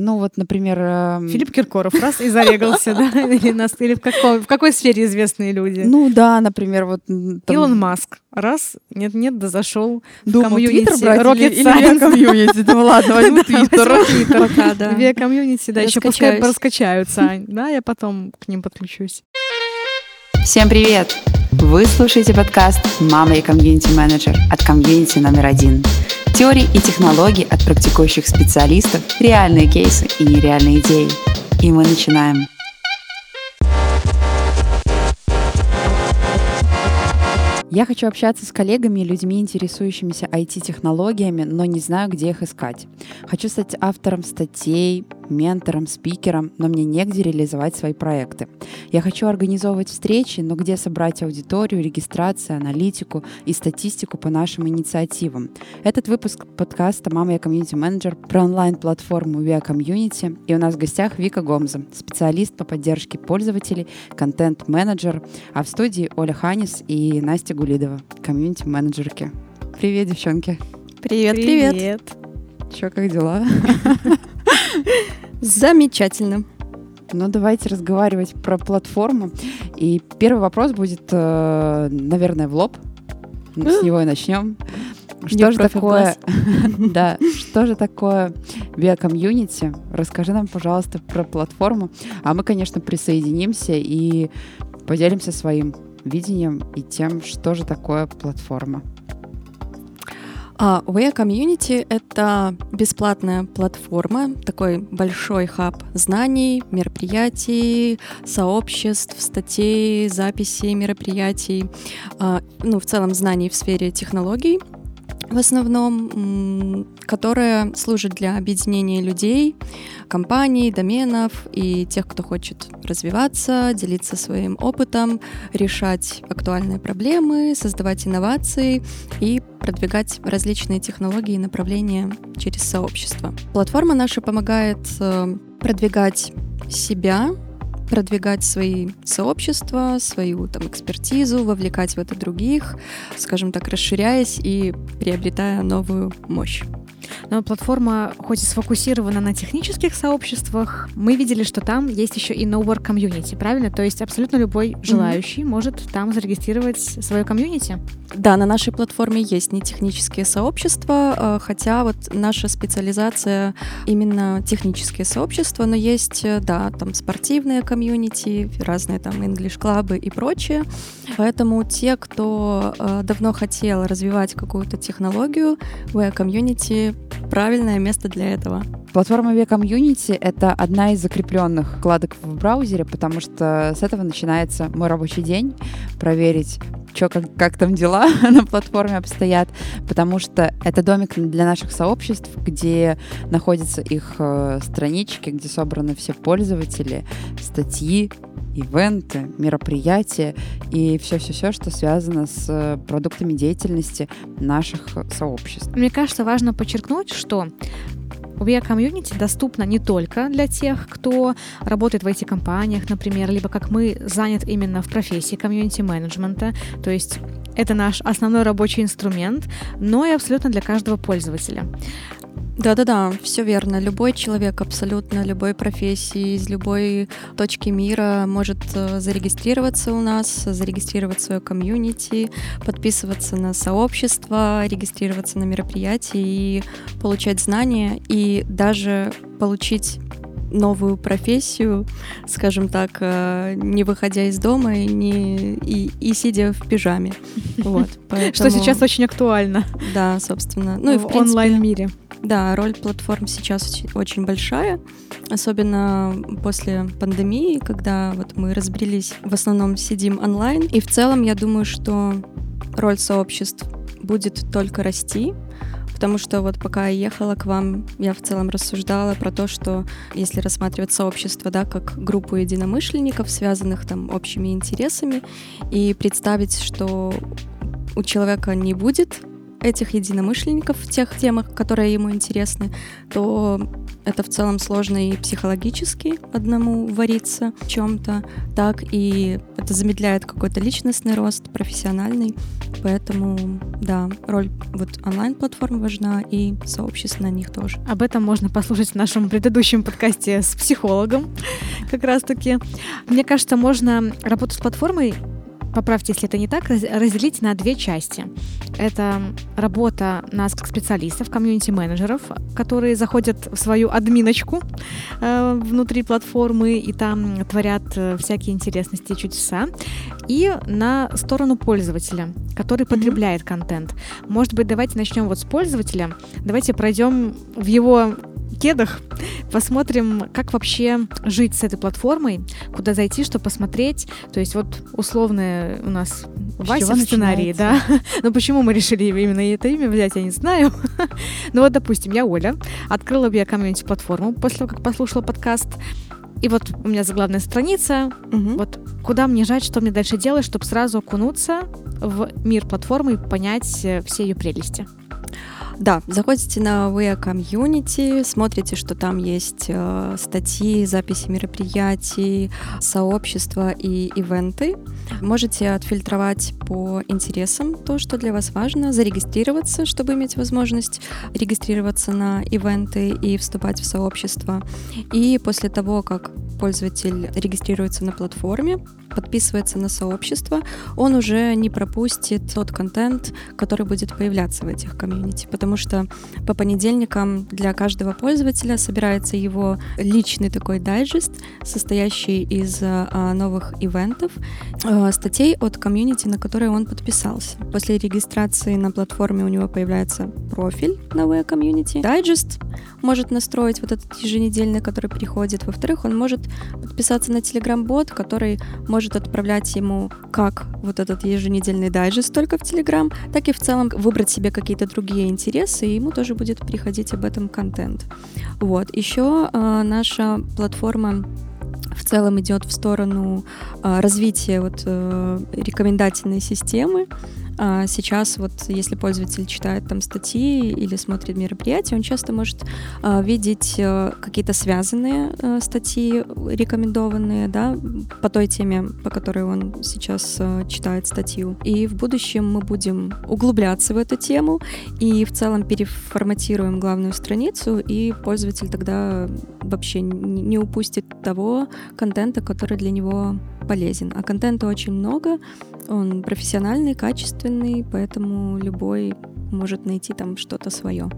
Ну вот, например... Эм... Филипп Киркоров раз и зарегался, да? Или, нас, или в, каком, в какой сфере известные люди? Ну да, например, вот... Там... Илон Маск. Раз, нет-нет, да зашел в комьюнити Rocket или, Science. Или комьюнити. Ну ладно, возьму Твиттер. Твиттер, да. Две комьюнити, да, еще пускай раскачаются. Да, я потом к ним подключусь. Всем привет! Вы слушаете подкаст «Мама, я комьюнити-менеджер» от комьюнити номер один. Теории и технологии от практикующих специалистов, реальные кейсы и нереальные идеи. И мы начинаем. Я хочу общаться с коллегами и людьми, интересующимися IT-технологиями, но не знаю, где их искать. Хочу стать автором статей, ментором, спикером, но мне негде реализовать свои проекты. Я хочу организовывать встречи, но где собрать аудиторию, регистрацию, аналитику и статистику по нашим инициативам. Этот выпуск подкаста «Мама, я комьюнити-менеджер» про онлайн-платформу Via Community. И у нас в гостях Вика Гомза, специалист по поддержке пользователей, контент-менеджер, а в студии Оля Ханис и Настя Гулидова, комьюнити-менеджерки. Привет, девчонки. Привет, привет. привет. Чё, как дела? Замечательно. Ну, давайте разговаривать про платформу. И первый вопрос будет, э, наверное, в лоб. С него и начнем. Что же такое, да, что же такое биокомьюнити? Расскажи нам, пожалуйста, про платформу. А мы, конечно, присоединимся и поделимся своим видением и тем, что же такое платформа. А Way Community — это бесплатная платформа, такой большой хаб знаний, мероприятий, сообществ, статей, записей мероприятий, а, ну, в целом знаний в сфере технологий — в основном, которая служит для объединения людей, компаний, доменов и тех, кто хочет развиваться, делиться своим опытом, решать актуальные проблемы, создавать инновации и продвигать различные технологии и направления через сообщество. Платформа наша помогает э, продвигать себя, продвигать свои сообщества, свою там экспертизу, вовлекать в это других, скажем так, расширяясь и приобретая новую мощь. Но платформа хоть и сфокусирована на технических сообществах, мы видели, что там есть еще и No Work Community, правильно? То есть абсолютно любой желающий mm-hmm. может там зарегистрировать свое комьюнити. Да, на нашей платформе есть не технические сообщества, э, хотя вот наша специализация именно технические сообщества, но есть, э, да, там спортивные комьюнити, разные там English-клабы и прочее. Поэтому те, кто э, давно хотел развивать какую-то технологию, в комьюнити правильное место для этого. Платформа Via Community — это одна из закрепленных вкладок в браузере, потому что с этого начинается мой рабочий день, проверить, что как, как там дела на платформе обстоят, потому что это домик для наших сообществ, где находятся их э, странички, где собраны все пользователи, статьи, ивенты, мероприятия и все-все-все, что связано с э, продуктами деятельности наших сообществ. Мне кажется, важно подчеркнуть, что VR комьюнити доступна не только для тех, кто работает в IT-компаниях, например, либо как мы занят именно в профессии комьюнити-менеджмента, то есть это наш основной рабочий инструмент, но и абсолютно для каждого пользователя. Да-да-да, все верно. Любой человек абсолютно любой профессии, из любой точки мира может э, зарегистрироваться у нас, зарегистрировать свое комьюнити, подписываться на сообщество, регистрироваться на мероприятия и получать знания, и даже получить новую профессию, скажем так, э, не выходя из дома и, не, и, и сидя в пижаме. Вот, поэтому... Что сейчас очень актуально. Да, собственно. Ну в и в принципе, онлайн-мире. Да, роль платформ сейчас очень большая, особенно после пандемии, когда вот мы разбрелись, в основном сидим онлайн. И в целом я думаю, что роль сообществ будет только расти, потому что вот пока я ехала к вам, я в целом рассуждала про то, что если рассматривать сообщество, да, как группу единомышленников, связанных там общими интересами, и представить, что у человека не будет этих единомышленников в тех темах, которые ему интересны, то это в целом сложно и психологически одному вариться в чем-то, так и это замедляет какой-то личностный рост, профессиональный. Поэтому, да, роль вот онлайн-платформ важна и сообществ на них тоже. Об этом можно послушать в нашем предыдущем подкасте с психологом как раз-таки. Мне кажется, можно работу с платформой поправьте, если это не так, разделить на две части. Это работа нас как специалистов, комьюнити-менеджеров, которые заходят в свою админочку э, внутри платформы и там творят э, всякие интересности и чудеса. И на сторону пользователя, который потребляет контент. Может быть, давайте начнем вот с пользователя. Давайте пройдем в его кедах. Посмотрим, как вообще жить с этой платформой, куда зайти, что посмотреть. То есть вот условно у нас Вася в сценарии, да. Но почему мы решили именно это имя взять, я не знаю. ну вот, допустим, я Оля, открыла бы я комьюнити-платформу после того, как послушала подкаст. И вот у меня заглавная страница. Угу. Вот куда мне жать, что мне дальше делать, чтобы сразу окунуться в мир платформы и понять э, все ее прелести. Да, заходите на WEA Community, смотрите, что там есть э, статьи, записи мероприятий, сообщества и ивенты. Можете отфильтровать по интересам то, что для вас важно, зарегистрироваться, чтобы иметь возможность регистрироваться на ивенты и вступать в сообщество. И после того, как пользователь регистрируется на платформе, подписывается на сообщество, он уже не пропустит тот контент, который будет появляться в этих комьюнити, потому что по понедельникам для каждого пользователя собирается его личный такой дайджест, состоящий из а, новых ивентов, а, статей от комьюнити, на которые он подписался. После регистрации на платформе у него появляется профиль на Via Community, дайджест может настроить вот этот еженедельный, который приходит. Во-вторых, он может подписаться на Telegram-бот, который может отправлять ему как вот этот еженедельный дайджест только в Telegram, так и в целом выбрать себе какие-то другие интересы, и ему тоже будет приходить об этом контент. Вот. Еще э, наша платформа в целом идет в сторону э, развития вот, э, рекомендательной системы. А сейчас вот если пользователь читает там статьи или смотрит мероприятия, он часто может а, видеть а, какие-то связанные а, статьи, рекомендованные, да, по той теме, по которой он сейчас а, читает статью. И в будущем мы будем углубляться в эту тему и в целом переформатируем главную страницу, и пользователь тогда вообще не упустит того контента, который для него полезен. А контента очень много, он профессиональный, качественный, поэтому любой может найти там что-то свое.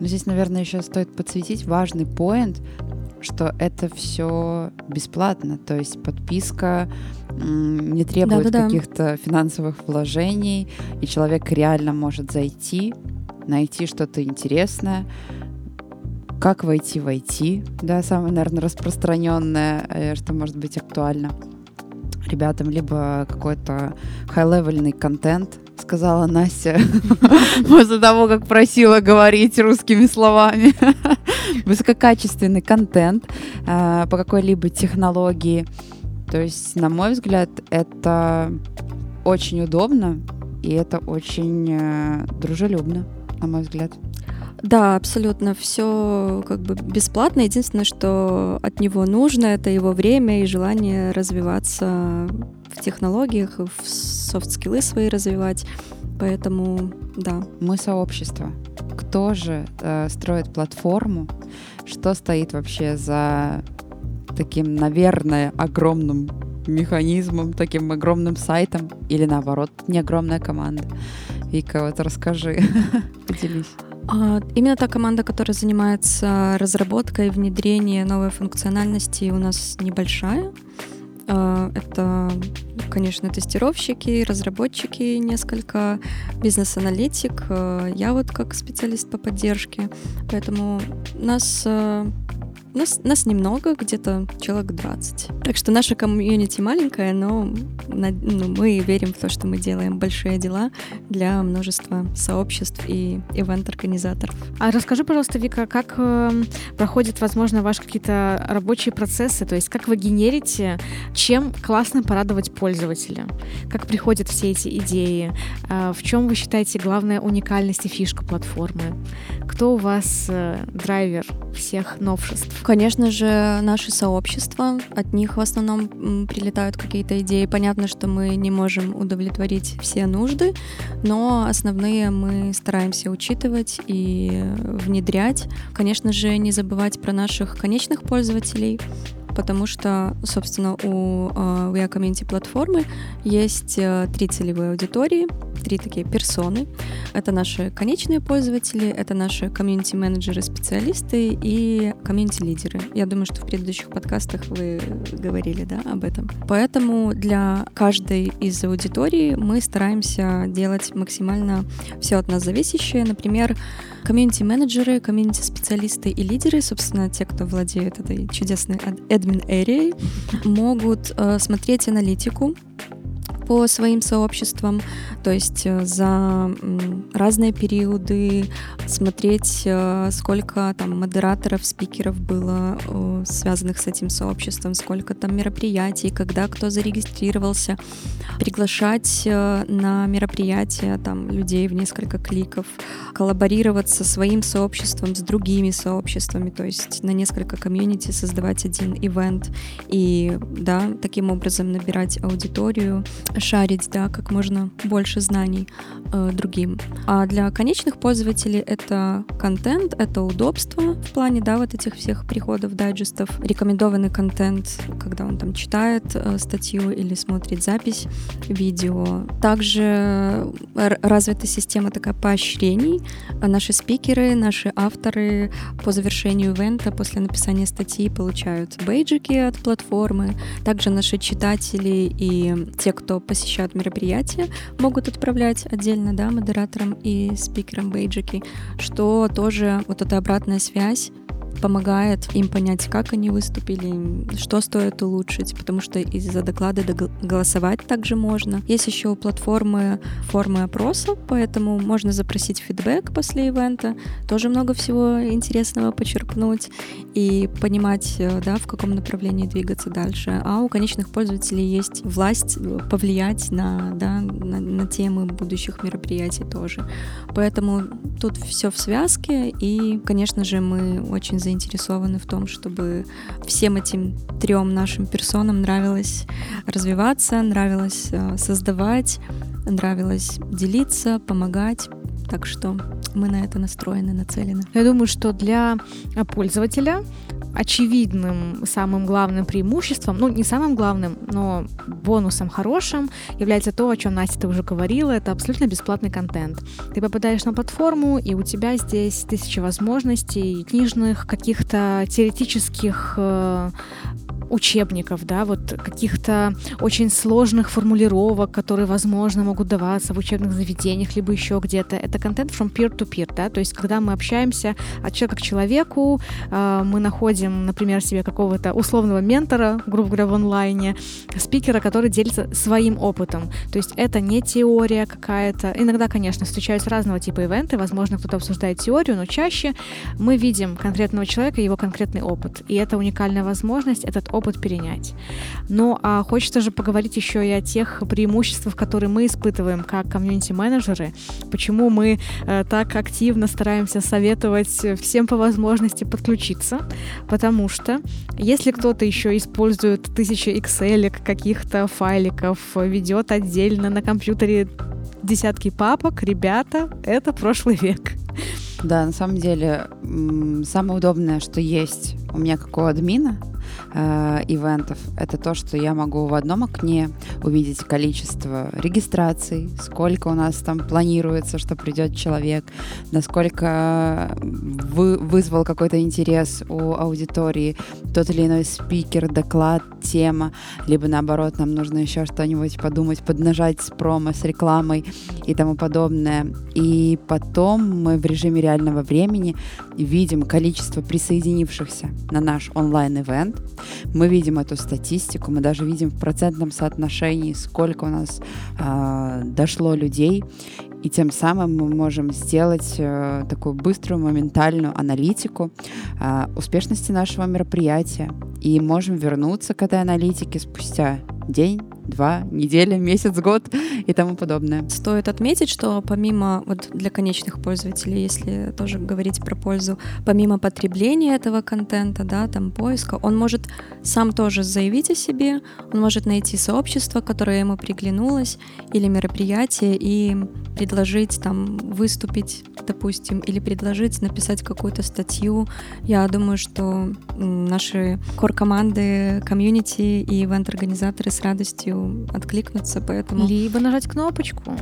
Но здесь, наверное, еще стоит подсветить важный поинт, что это все бесплатно, то есть подписка не требует да, да, каких-то финансовых вложений, и человек реально может зайти, найти что-то интересное. Как войти в IT, да, самое, наверное, распространенное, э, что может быть актуально ребятам, либо какой-то хай-левельный контент, сказала Настя после того, как просила говорить русскими словами. Высококачественный контент э, по какой-либо технологии. То есть, на мой взгляд, это очень удобно и это очень э, дружелюбно, на мой взгляд. Да, абсолютно. Все как бы бесплатно. Единственное, что от него нужно, это его время и желание развиваться в технологиях, в софт-скиллы свои развивать. Поэтому, да. Мы сообщество. Кто же э, строит платформу? Что стоит вообще за таким, наверное, огромным механизмом, таким огромным сайтом? Или наоборот, не огромная команда? Вика, вот расскажи, поделись. А, именно та команда, которая занимается разработкой и внедрением новой функциональности, у нас небольшая. А, это, конечно, тестировщики, разработчики несколько, бизнес-аналитик, а, я вот как специалист по поддержке. Поэтому нас Нас, нас немного, где-то человек 20. Так что наша комьюнити маленькая, но ну, мы верим в то, что мы делаем большие дела для множества сообществ и ивент-организаторов. А расскажи, пожалуйста, Вика, как э, проходят, возможно, ваши какие-то рабочие процессы, то есть как вы генерите, чем классно порадовать пользователя, как приходят все эти идеи, э, в чем вы считаете главная уникальность и фишка платформы, кто у вас э, драйвер всех новшеств? Конечно же, наши сообщества, от них в основном прилетают какие-то идеи. Понятно, что мы не можем удовлетворить все нужды, но основные мы стараемся учитывать и внедрять. Конечно же, не забывать про наших конечных пользователей, потому что, собственно, у We Are Community платформы есть uh, три целевые аудитории, три такие персоны. Это наши конечные пользователи, это наши комьюнити-менеджеры, специалисты и комьюнити-лидеры. Я думаю, что в предыдущих подкастах вы говорили да, об этом. Поэтому для каждой из аудиторий мы стараемся делать максимально все от нас зависящее. Например, комьюнити-менеджеры, комьюнити-специалисты и лидеры, собственно, те, кто владеет этой чудесной admin area, могут э, смотреть аналитику по своим сообществам, то есть э, за разные периоды смотреть, э, сколько там модераторов, спикеров было э, связанных с этим сообществом, сколько там мероприятий, когда кто зарегистрировался, приглашать на мероприятия там людей в несколько кликов, коллаборировать со своим сообществом, с другими сообществами, то есть на несколько комьюнити создавать один ивент. И, да, таким образом набирать аудиторию, шарить, да, как можно больше знаний э, другим. А для конечных пользователей это контент, это удобство в плане, да, вот этих всех приходов, дайджестов, рекомендованный контент, когда он там читает э, статью или смотрит запись видео. Также развита система такая поощрений. Наши спикеры, наши авторы по завершению ивента, после написания статьи получают бейджики от платформы. Также наши читатели и те, кто посещают мероприятия, могут отправлять отдельно да, модераторам и спикерам бейджики, что тоже вот эта обратная связь помогает им понять, как они выступили, что стоит улучшить, потому что из-за доклада голосовать также можно. Есть еще платформы формы опроса, поэтому можно запросить фидбэк после ивента, тоже много всего интересного почерпнуть и понимать, э, да, в каком направлении двигаться дальше. А у конечных пользователей есть власть повлиять на, да, на, на темы будущих мероприятий тоже. Поэтому тут все в связке, и, конечно же, мы очень заинтересованы в том, чтобы всем этим трем нашим персонам нравилось развиваться, нравилось э, создавать, нравилось делиться, помогать. Так что мы на это настроены, нацелены. Я думаю, что для пользователя очевидным самым главным преимуществом, ну не самым главным, но бонусом хорошим является то, о чем Настя ты уже говорила, это абсолютно бесплатный контент. Ты попадаешь на платформу, и у тебя здесь тысячи возможностей, книжных, каких-то теоретических э, учебников, да, вот каких-то очень сложных формулировок, которые, возможно, могут даваться в учебных заведениях, либо еще где-то. Это контент from peer-to-peer, да, то есть когда мы общаемся от человека к человеку, э, мы находим, например, себе какого-то условного ментора, грубо говоря, в онлайне, спикера, который делится своим опытом. То есть это не теория какая-то. Иногда, конечно, встречаются разного типа ивенты, возможно, кто-то обсуждает теорию, но чаще мы видим конкретного человека и его конкретный опыт. И это уникальная возможность этот опыт перенять. Ну, а хочется же поговорить еще и о тех преимуществах, которые мы испытываем как комьюнити-менеджеры, почему мы э, так активно стараемся советовать всем по возможности подключиться, потому что если кто-то еще использует тысячи Excel каких-то файликов, ведет отдельно на компьютере десятки папок, ребята, это прошлый век. Да, на самом деле, самое удобное, что есть у меня как у админа, э, ивентов, это то, что я могу в одном окне увидеть количество регистраций, сколько у нас там планируется, что придет человек, насколько вы, вызвал какой-то интерес у аудитории тот или иной спикер, доклад, тема, либо наоборот, нам нужно еще что-нибудь подумать, поднажать с промо, с рекламой и тому подобное. И потом мы в режиме реального времени видим количество присоединившихся на наш онлайн-ивент. Мы видим эту статистику, мы даже видим в процентном соотношении, сколько у нас э, дошло людей. И тем самым мы можем сделать э, такую быструю, моментальную аналитику э, успешности нашего мероприятия. И можем вернуться к этой аналитике спустя день, два, неделя, месяц, год и тому подобное. Стоит отметить, что помимо, вот для конечных пользователей, если тоже говорить про пользу, помимо потребления этого контента, да, там поиска, он может сам тоже заявить о себе, он может найти сообщество, которое ему приглянулось, или мероприятие, и предложить там выступить, допустим, или предложить написать какую-то статью. Я думаю, что наши кор-команды, комьюнити и ивент-организаторы с радостью откликнутся, поэтому... Либо нажать кнопочку.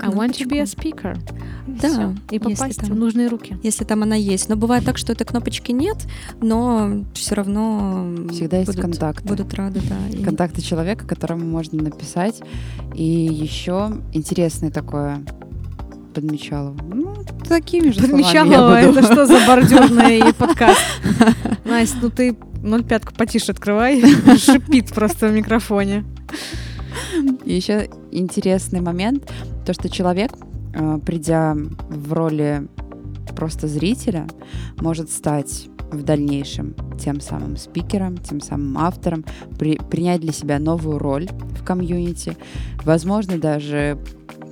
I want to be a speaker. Да. Всё. И попасть там, в нужные руки. Если там она есть. Но бывает так, что этой кнопочки нет, но все равно всегда есть будут, контакты. Будут рады, да. Контакты человека, которому можно написать. И еще интересное такое подмечала. Ну, такими же Подмечалова, это что за бордюрный подкаст? Настя, ну ты 0,5 потише открывай, шипит просто в микрофоне. И еще интересный момент, то, что человек, э, придя в роли просто зрителя, может стать в дальнейшем тем самым спикером, тем самым автором, при, принять для себя новую роль в комьюнити, возможно, даже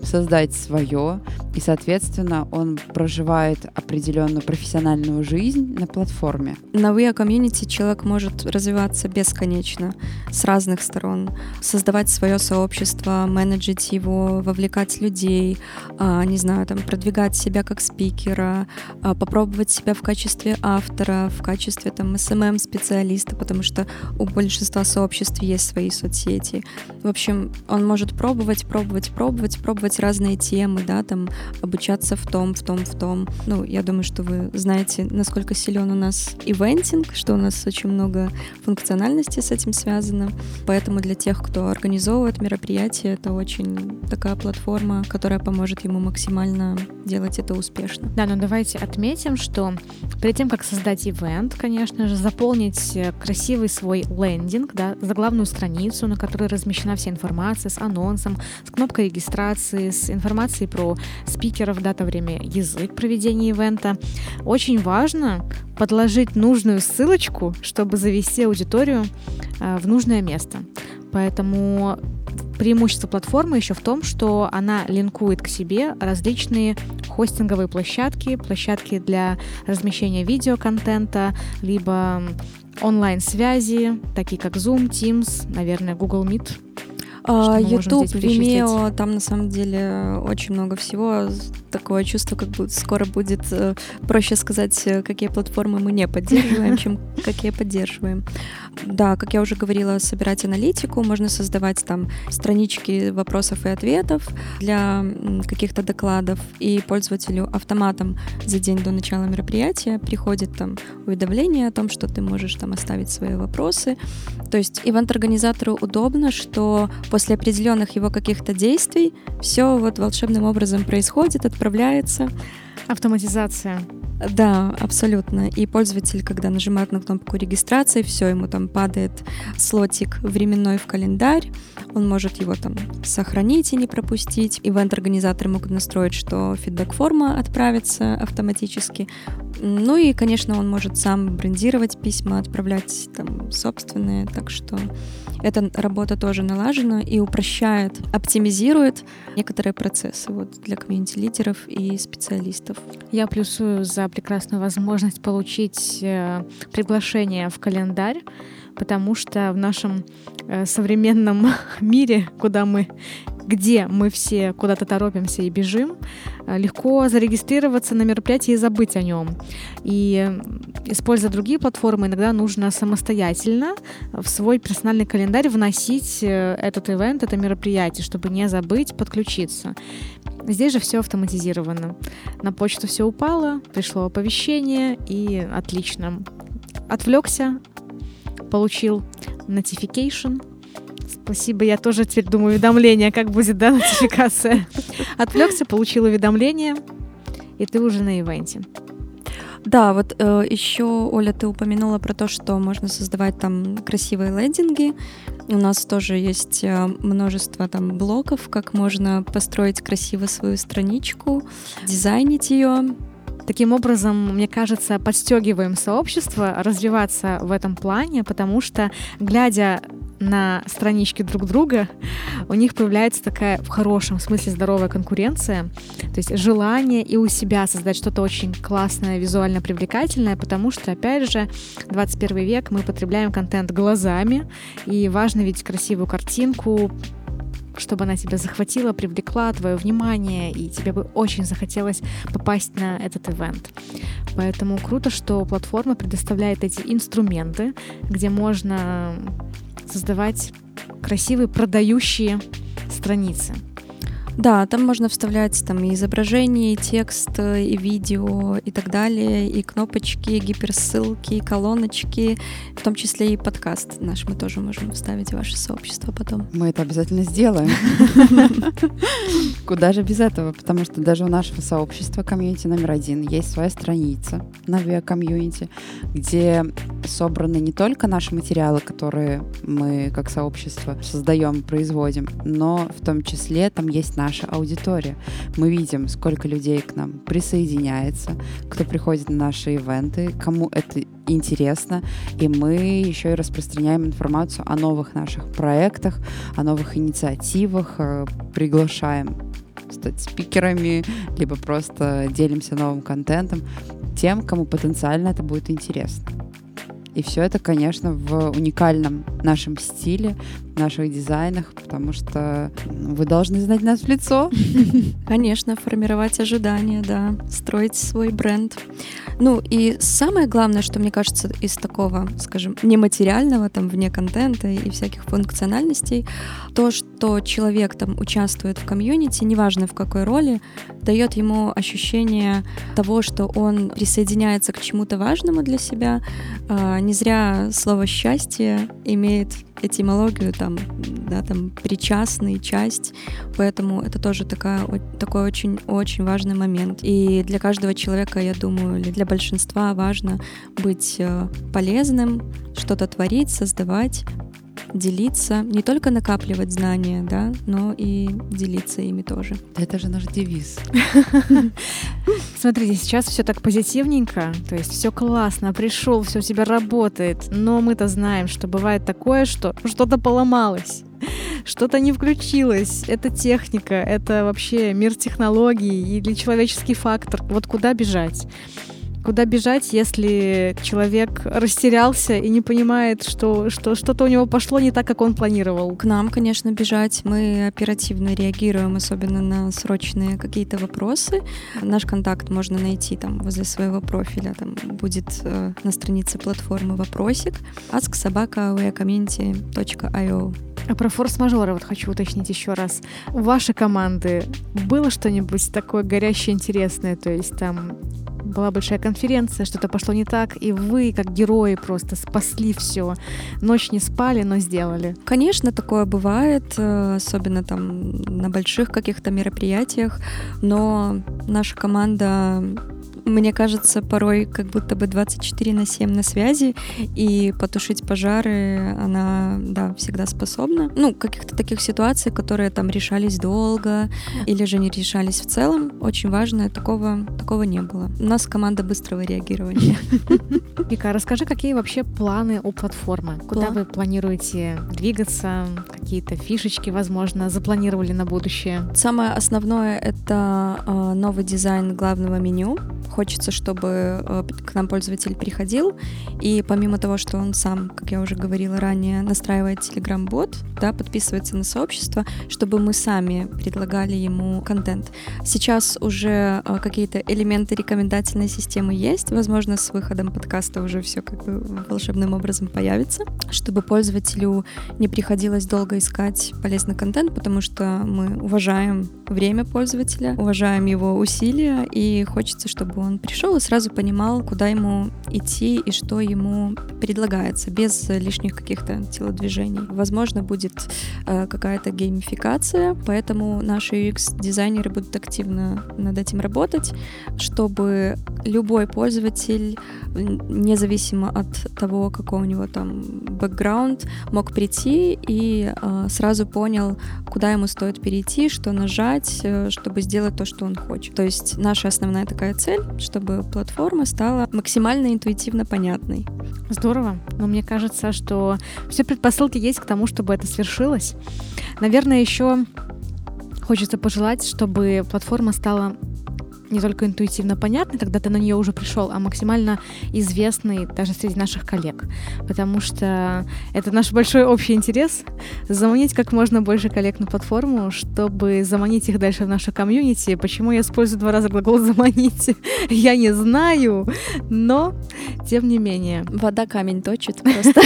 создать свое, и, соответственно, он проживает определенную профессиональную жизнь на платформе. На We Community человек может развиваться бесконечно, с разных сторон, создавать свое сообщество, менеджить его, вовлекать людей, а, не знаю, там, продвигать себя как спикера, а, попробовать себя в качестве автора, в качестве там SMM-специалиста, потому что у большинства сообществ есть свои соцсети. В общем, он может пробовать, пробовать, пробовать, пробовать разные темы, да, там, обучаться в том, в том, в том. Ну, я думаю, что вы знаете, насколько силен у нас ивентинг, что у нас очень много функциональности с этим связано. Поэтому для тех, кто организовывает мероприятие, это очень такая платформа, которая поможет ему максимально делать это успешно. Да, но давайте отметим, что перед тем, как создать ивент, конечно же, заполнить э, красивый свой лендинг, да, заглавную страницу, на которой размещена вся информация с анонсом, с кнопкой регистрации, с информацией про спикеров, дата, время, язык проведения ивента. Очень важно подложить нужную ссылочку, чтобы завести аудиторию э, в нужное место. Поэтому преимущество платформы еще в том, что она линкует к себе различные хостинговые площадки, площадки для размещения видеоконтента, либо онлайн-связи, такие как Zoom, Teams, наверное, Google Meet, а, YouTube, Vimeo, там на самом деле очень много всего. Такое чувство, как будто скоро будет э, проще сказать, э, какие платформы мы не поддерживаем, чем какие поддерживаем. Да, как я уже говорила, собирать аналитику, можно создавать там странички вопросов и ответов для каких-то докладов, и пользователю автоматом за день до начала мероприятия приходит там уведомление о том, что ты можешь там оставить свои вопросы. То есть ивент-организатору удобно, что после определенных его каких-то действий все вот волшебным образом происходит, отправляется. Автоматизация. Да, абсолютно. И пользователь, когда нажимает на кнопку регистрации, все, ему там падает слотик временной в календарь, он может его там сохранить и не пропустить. Ивент-организаторы могут настроить, что фидбэк-форма отправится автоматически. Ну и, конечно, он может сам брендировать письма, отправлять там собственные, так что эта работа тоже налажена и упрощает, оптимизирует некоторые процессы вот, для комьюнити-лидеров и специалистов. Я плюсую за прекрасную возможность получить э, приглашение в календарь, потому что в нашем э, современном мире, куда мы где мы все куда-то торопимся и бежим, э, легко зарегистрироваться на мероприятии и забыть о нем. И используя другие платформы, иногда нужно самостоятельно в свой персональный календарь вносить этот ивент, это мероприятие, чтобы не забыть подключиться. Здесь же все автоматизировано. На почту все упало, пришло оповещение, и отлично. Отвлекся, получил notification. Спасибо, я тоже теперь думаю уведомление, как будет, да, нотификация. Отвлекся, получил уведомление, и ты уже на ивенте. Да, вот э, еще, Оля, ты упомянула про то, что можно создавать там красивые лендинги. У нас тоже есть э, множество там блоков, как можно построить красиво свою страничку, дизайнить ее, Таким образом, мне кажется, подстегиваем сообщество развиваться в этом плане, потому что, глядя на странички друг друга, у них появляется такая в хорошем смысле здоровая конкуренция, то есть желание и у себя создать что-то очень классное, визуально привлекательное, потому что, опять же, 21 век мы потребляем контент глазами, и важно видеть красивую картинку, чтобы она тебя захватила, привлекла твое внимание, и тебе бы очень захотелось попасть на этот ивент. Поэтому круто, что платформа предоставляет эти инструменты, где можно создавать красивые продающие страницы. Да, там можно вставлять там и изображение, и текст, и видео, и так далее, и кнопочки, и гиперссылки, и колоночки, в том числе и подкаст наш мы тоже можем вставить в ваше сообщество потом. Мы это обязательно сделаем. Куда же без этого? Потому что даже у нашего сообщества комьюнити номер один есть своя страница на Via Community, где собраны не только наши материалы, которые мы как сообщество создаем, производим, но в том числе там есть наша аудитория. Мы видим, сколько людей к нам присоединяется, кто приходит на наши ивенты, кому это интересно, и мы еще и распространяем информацию о новых наших проектах, о новых инициативах, э, приглашаем стать спикерами, либо просто делимся новым контентом тем, кому потенциально это будет интересно. И все это, конечно, в уникальном нашем стиле, наших дизайнах, потому что вы должны знать нас в лицо. Конечно, формировать ожидания, да, строить свой бренд. Ну и самое главное, что мне кажется из такого, скажем, нематериального, там, вне контента и всяких функциональностей, то, что человек там участвует в комьюнити, неважно в какой роли, дает ему ощущение того, что он присоединяется к чему-то важному для себя. А, не зря слово «счастье» имеет этимологию там, да, там причастный, часть, поэтому это тоже такая, такой очень-очень важный момент. И для каждого человека, я думаю, или для большинства важно быть э, полезным, что-то творить, создавать, делиться, не только накапливать знания, да, но и делиться ими тоже. Это же наш девиз. Смотрите, сейчас все так позитивненько, то есть все классно, пришел, все у тебя работает, но мы-то знаем, что бывает такое, что что-то поломалось что-то не включилось. Это техника, это вообще мир технологий или человеческий фактор. Вот куда бежать? Куда бежать, если человек растерялся и не понимает, что, что что-то у него пошло не так, как он планировал? К нам, конечно, бежать. Мы оперативно реагируем, особенно на срочные какие-то вопросы. Наш контакт можно найти там возле своего профиля. Там будет э, на странице платформы вопросик asksobaka.community.io а про форс-мажоры вот хочу уточнить еще раз. У вашей команды было что-нибудь такое горящее, интересное? То есть там была большая конференция, что-то пошло не так, и вы, как герои, просто спасли все. Ночь не спали, но сделали. Конечно, такое бывает, э, особенно там на больших каких-то мероприятиях, но наша команда мне кажется, порой как будто бы 24 на 7 на связи, и потушить пожары она, да, всегда способна. Ну, каких-то таких ситуаций, которые там решались долго или же не решались в целом, очень важно, такого, такого не было. У нас команда быстрого реагирования. Вика, расскажи, какие вообще планы у платформы? Куда вы планируете двигаться? Какие-то фишечки, возможно, запланировали на будущее? Самое основное — это э, новый дизайн главного меню хочется, чтобы э, к нам пользователь приходил, и помимо того, что он сам, как я уже говорила ранее, настраивает Telegram-бот, да, подписывается на сообщество, чтобы мы сами предлагали ему контент. Сейчас уже э, какие-то элементы рекомендательной системы есть, возможно, с выходом подкаста уже все как бы волшебным образом появится, чтобы пользователю не приходилось долго искать полезный контент, потому что мы уважаем время пользователя, уважаем его усилия, и хочется, чтобы он пришел и сразу понимал, куда ему идти и что ему предлагается, без лишних каких-то телодвижений. Возможно, будет э, какая-то геймификация, поэтому наши UX-дизайнеры будут активно над этим работать, чтобы любой пользователь, независимо от того, какой у него там бэкграунд, мог прийти и э, сразу понял, куда ему стоит перейти, что нажать, э, чтобы сделать то, что он хочет. То есть наша основная такая цель, чтобы платформа стала максимально интуитивно понятной. Здорово. Но мне кажется, что все предпосылки есть к тому, чтобы это свершилось. Наверное, еще хочется пожелать, чтобы платформа стала не только интуитивно понятный, когда ты на нее уже пришел, а максимально известный даже среди наших коллег. Потому что это наш большой общий интерес — заманить как можно больше коллег на платформу, чтобы заманить их дальше в нашу комьюнити. Почему я использую два раза глагол «заманить»? я не знаю, но тем не менее. Вода камень точит просто.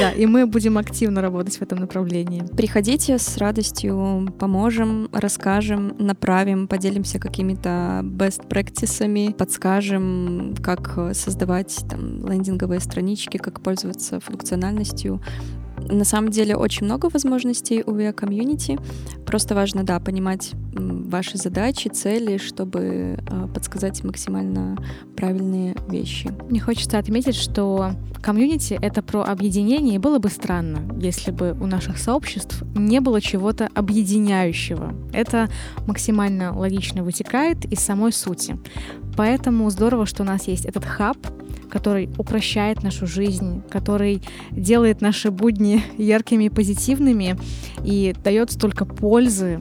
Да, и мы будем активно работать в этом направлении. Приходите с радостью, поможем, расскажем, направим, поделимся какими-то best practices, подскажем, как создавать там лендинговые странички, как пользоваться функциональностью. На самом деле очень много возможностей у VR Community. Просто важно, да, понимать ваши задачи, цели, чтобы а, подсказать максимально правильные вещи. Мне хочется отметить, что комьюнити — это про объединение, и было бы странно, если бы у наших сообществ не было чего-то объединяющего. Это максимально логично вытекает из самой сути. Поэтому здорово, что у нас есть этот хаб, который упрощает нашу жизнь, который делает наши будни яркими и позитивными и дает столько пользы,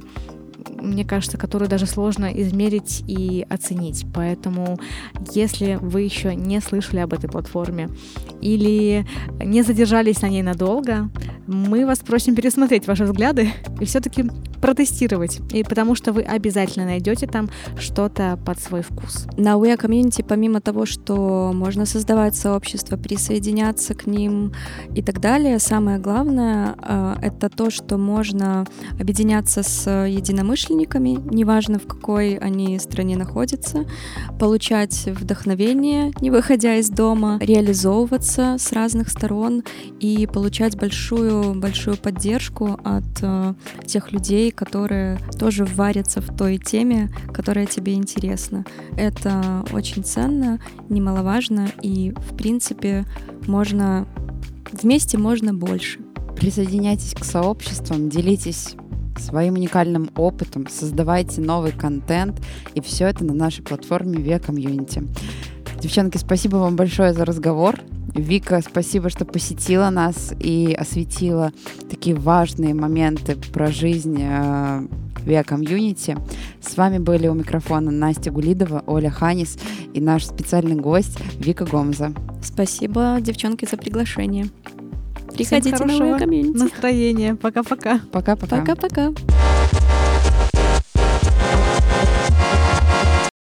мне кажется, которую даже сложно измерить и оценить. Поэтому, если вы еще не слышали об этой платформе или не задержались на ней надолго, мы вас просим пересмотреть ваши взгляды и все-таки протестировать, и потому что вы обязательно найдете там что-то под свой вкус. На We Community, помимо того, что можно создавать сообщество, присоединяться к ним и так далее, самое главное э, — это то, что можно объединяться с единомышленниками, неважно в какой они стране находятся, получать вдохновение, не выходя из дома, реализовываться с разных сторон и получать большую большую поддержку от э, тех людей, которые тоже варятся в той теме, которая тебе интересна. Это очень ценно, немаловажно, и, в принципе, можно вместе можно больше. Присоединяйтесь к сообществам, делитесь своим уникальным опытом, создавайте новый контент, и все это на нашей платформе Via Community. Девчонки, спасибо вам большое за разговор. Вика, спасибо, что посетила нас и осветила такие важные моменты про жизнь э, Via Community. С вами были у микрофона Настя Гулидова, Оля Ханис и наш специальный гость Вика Гомза. Спасибо, девчонки, за приглашение. Приходите Всем на Виа Комьюнити. настроения. Пока-пока. Пока-пока. Пока-пока.